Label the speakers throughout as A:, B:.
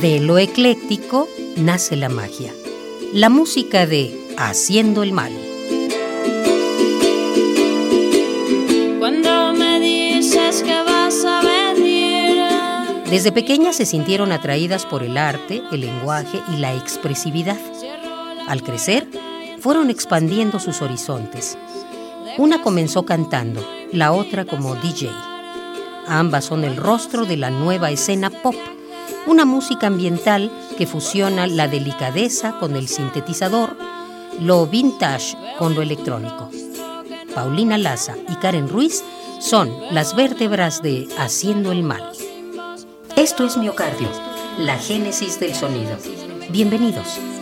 A: De lo ecléctico nace la magia. La música de Haciendo el Mal.
B: Cuando me dices que vas a venir.
A: Desde pequeñas se sintieron atraídas por el arte, el lenguaje y la expresividad. Al crecer, fueron expandiendo sus horizontes. Una comenzó cantando, la otra como DJ. Ambas son el rostro de la nueva escena pop una música ambiental que fusiona la delicadeza con el sintetizador, lo vintage con lo electrónico. Paulina Laza y Karen Ruiz son las vértebras de Haciendo el Mal. Esto es Miocardio, la génesis del sonido. Bienvenidos.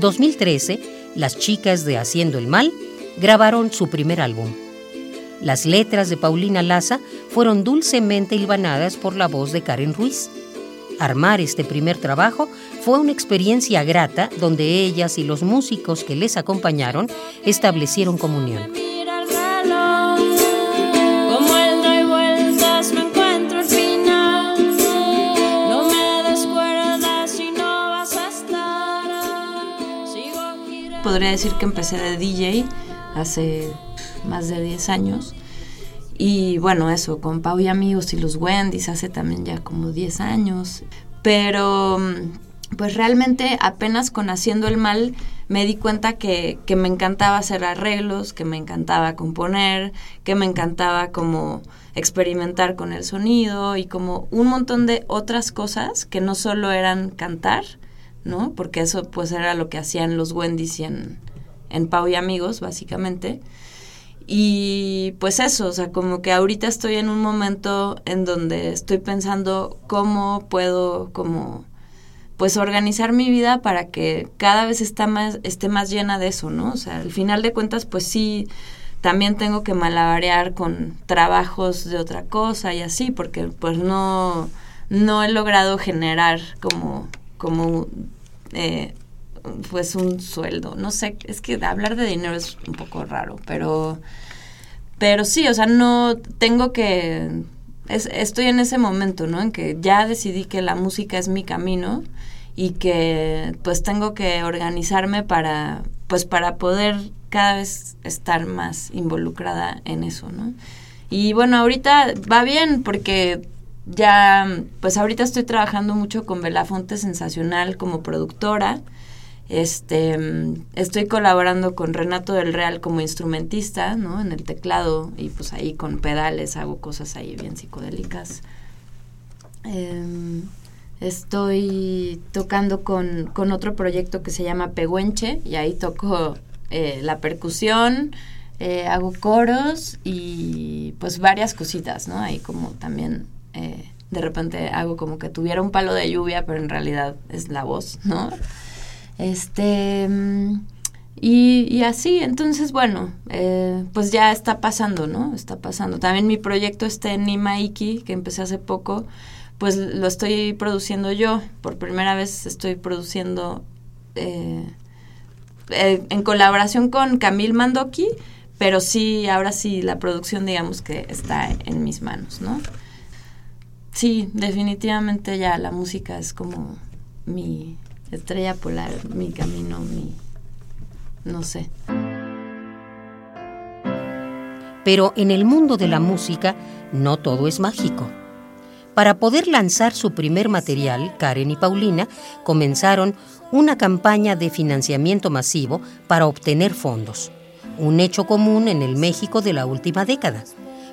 A: 2013, las chicas de Haciendo el Mal grabaron su primer álbum. Las letras de Paulina Laza fueron dulcemente hilvanadas por la voz de Karen Ruiz. Armar este primer trabajo fue una experiencia grata donde ellas y los músicos que les acompañaron establecieron comunión.
C: Podría decir que empecé de DJ hace más de 10 años. Y bueno, eso, con Pau y amigos y los Wendy's hace también ya como 10 años. Pero pues realmente apenas con Haciendo el Mal me di cuenta que, que, me encantaba hacer arreglos, que me encantaba componer, que me encantaba como experimentar con el sonido y como un montón de otras cosas que no solo eran cantar, ¿no? Porque eso pues era lo que hacían los Wendy's y en, en Pau y Amigos, básicamente. Y pues eso, o sea, como que ahorita estoy en un momento en donde estoy pensando cómo puedo como pues organizar mi vida para que cada vez está más, esté más llena de eso, ¿no? O sea, al final de cuentas, pues sí, también tengo que malabarear con trabajos de otra cosa y así, porque pues no, no he logrado generar como, como eh, pues un sueldo. No sé, es que hablar de dinero es un poco raro, pero, pero sí, o sea, no tengo que, estoy en ese momento, ¿no? En que ya decidí que la música es mi camino y que pues tengo que organizarme para, pues para poder cada vez estar más involucrada en eso, ¿no? Y bueno, ahorita va bien porque ya, pues ahorita estoy trabajando mucho con Belafonte Sensacional como productora. Este, estoy colaborando con Renato del Real como instrumentista, ¿no? En el teclado y pues ahí con pedales hago cosas ahí bien psicodélicas. Em, estoy tocando con, con, otro proyecto que se llama Peguenche y ahí toco eh, la percusión, eh, hago coros y pues varias cositas, ¿no? Ahí como también eh, de repente hago como que tuviera un palo de lluvia, pero en realidad es la voz, ¿no? Este... Y, así, entonces, bueno, eh, pues ya está pasando, ¿no? Está pasando. También mi proyecto este en Nimaiki, que empecé hace poco, pues lo estoy produciendo yo. Por primera vez estoy produciendo eh, en colaboración con Camil Mandoki, pero sí, ahora sí, la producción, digamos que está en mis manos, ¿no? Sí, definitivamente ya la música es como mi estrella polar, mi camino, mi... no sé.
A: Pero en el mundo de la música no todo es mágico. Para poder lanzar su primer material, Karen y Paulina comenzaron una campaña de financiamiento masivo para obtener fondos. un hecho común en el México de la última década,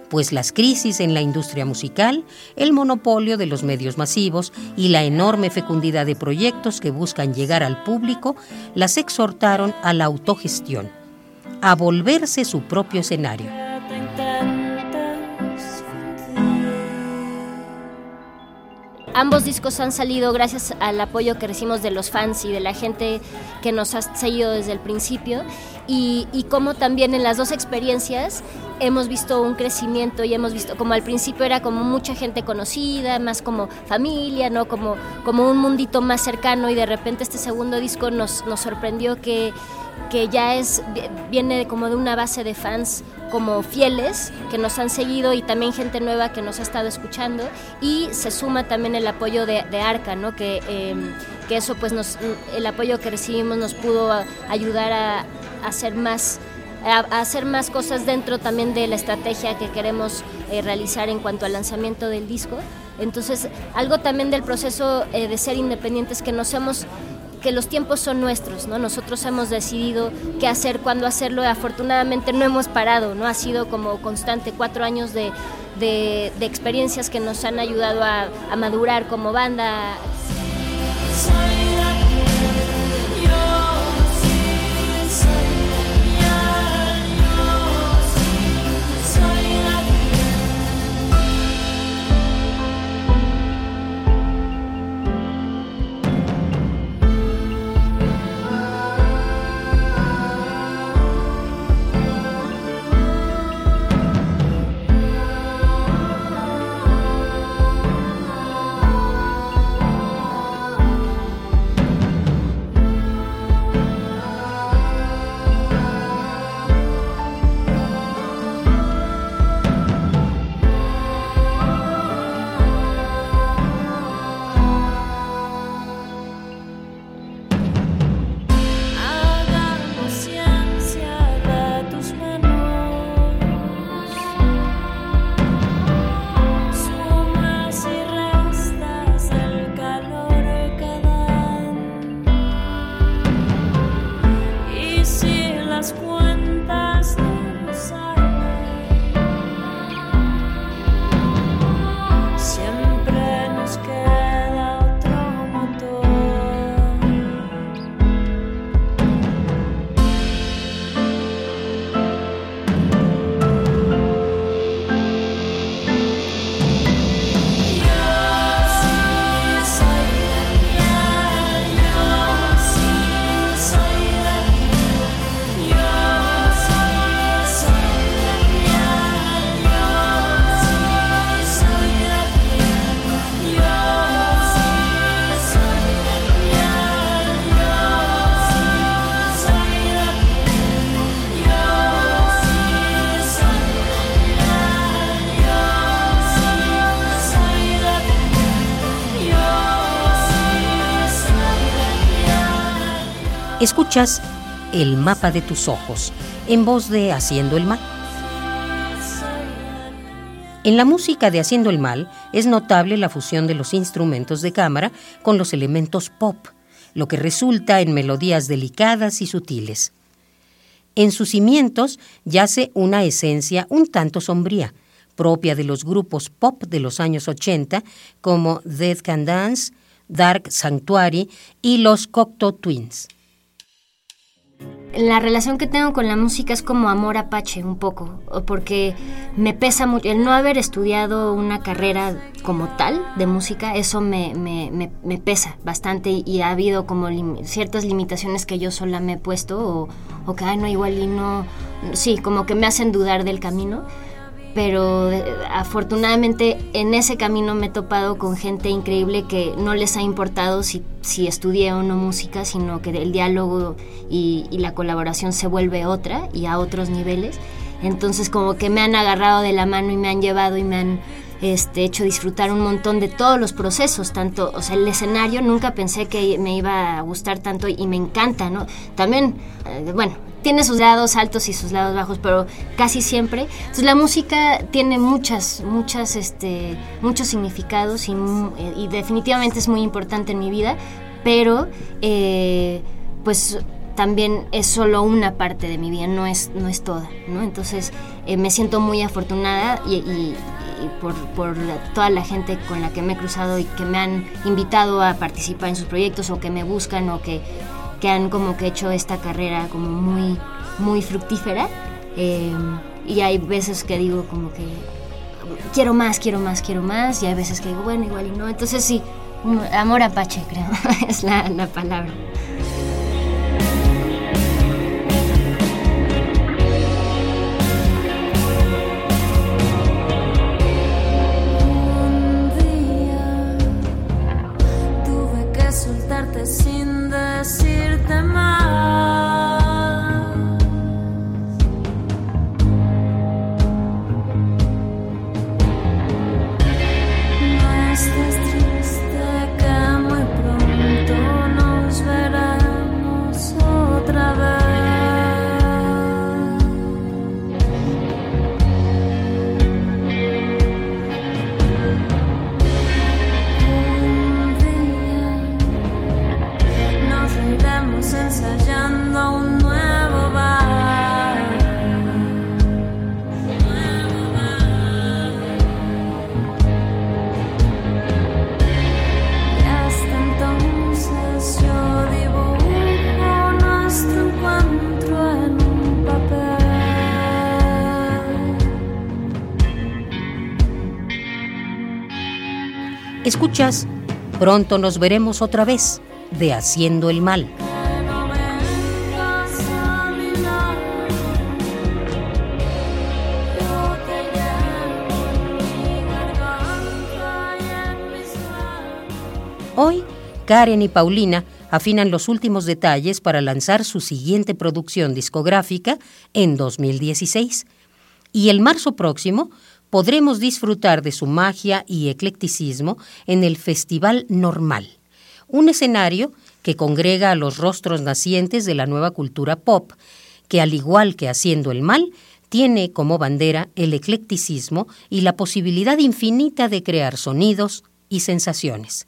A: pues las crisis en la industria musical, el monopolio de los medios masivos y la enorme fecundidad de proyectos que buscan llegar al público las exhortaron a la autogestión, a volverse su propio escenario.
D: Ambos discos han salido gracias al apoyo que recibimos de los fans y de la gente que nos ha seguido desde el principio y, como también en las dos experiencias hemos visto un crecimiento y hemos visto como al principio era como mucha gente conocida, más como familia, ¿no? Como, como un mundito más cercano y de repente este segundo disco nos, nos sorprendió que que ya es viene como de una base de fans como fieles que nos han seguido y también gente nueva que nos ha estado escuchando y se suma también el apoyo de, Arca, ¿no? Que, em, que eso pues nos, el apoyo que recibimos nos pudo ayudar a, hacer más a, hacer más cosas dentro también de la estrategia que queremos eh, realizar en cuanto al lanzamiento del disco. Entonces, algo también del proceso eh, de ser independientes que nos hemos que los tiempos son nuestros, ¿no? Nosotros hemos decidido qué hacer, cuándo hacerlo, y afortunadamente no hemos parado, ¿no? Ha sido como constante cuatro años de, experiencias que nos han ayudado a, a madurar como banda.
A: Escuchas El mapa de tus ojos, en voz de Haciendo el Mal. En la música de Haciendo el Mal es notable la fusión de los instrumentos de cámara con los elementos pop, lo que resulta en melodías delicadas y sutiles. En sus cimientos yace una esencia un tanto sombría, propia de los grupos pop de los años 80 como Dead Can Dance, Dark Sanctuary y los Cocteau Twins
D: la relación que tengo con la música es como amor apache un poco, porque me pesa mucho el no haber estudiado una carrera como tal de música, eso me, me, pesa bastante y, ha habido como ciertas limitaciones que yo sola me he puesto o, o que, ay, no, igual y no, sí, como que me hacen dudar del camino pero eh, afortunadamente en ese camino me he topado con gente increíble que no les ha importado si, si estudié o no música, sino que el diálogo y, la colaboración se vuelve otra y a otros niveles. Entonces como que me han agarrado de la mano y me han llevado y me han este, hecho disfrutar un montón de todos los procesos, tanto, o sea, el escenario nunca pensé que me iba a gustar tanto y me encanta, ¿no? También, eh, bueno, tiene sus lados altos y sus lados bajos, pero casi siempre. Entonces la música tiene muchas, muchas, este, muchos significados y, definitivamente es muy importante en mi vida, pero eh, pues
B: también es solo una parte de mi vida, no es, no es toda, ¿no? Entonces eh, me siento muy afortunada y, por, por, toda la gente con la que me he cruzado y que me han invitado a participar en sus proyectos o que me buscan o que, que han como que hecho esta carrera como muy, muy fructífera. Eh, y hay veces que digo como que quiero más, quiero más, quiero más, y hay veces que digo, bueno, igual y no. Entonces sí, amor apache creo, es la, la palabra.
D: Escuchas, pronto nos veremos otra vez de Haciendo el Mal. Hoy, Karen y Paulina afinan los últimos detalles para lanzar su siguiente producción discográfica en 2016. Y el marzo próximo podremos disfrutar de su magia y eclecticismo en el Festival Normal, un escenario que congrega a los rostros nacientes de la nueva cultura pop, que al igual que haciendo el mal, tiene como bandera el eclecticismo y la posibilidad infinita de crear sonidos y sensaciones.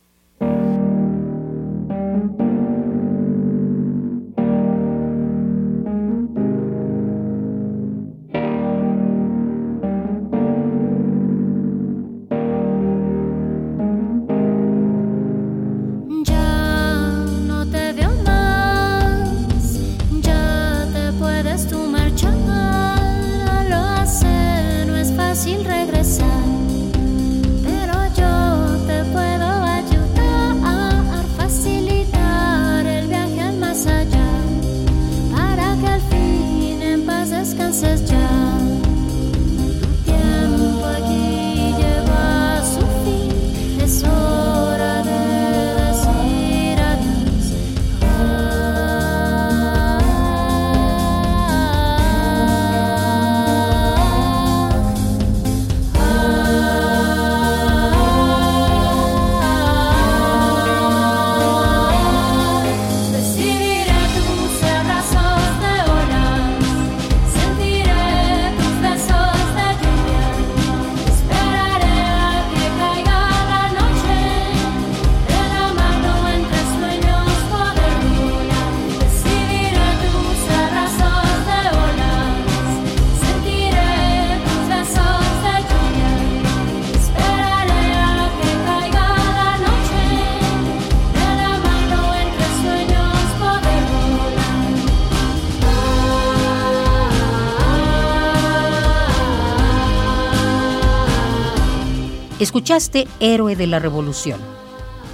D: Escuchaste Héroe de la Revolución.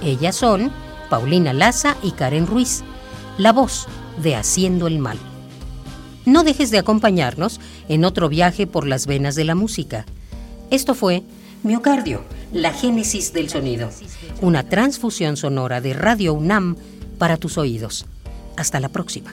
D: Ellas son Paulina Laza y Karen Ruiz, la voz de Haciendo el Mal. No dejes de acompañarnos en otro viaje por las venas de la música. Esto fue Miocardio, la génesis del sonido, una transfusión sonora de Radio UNAM para tus oídos. Hasta la próxima.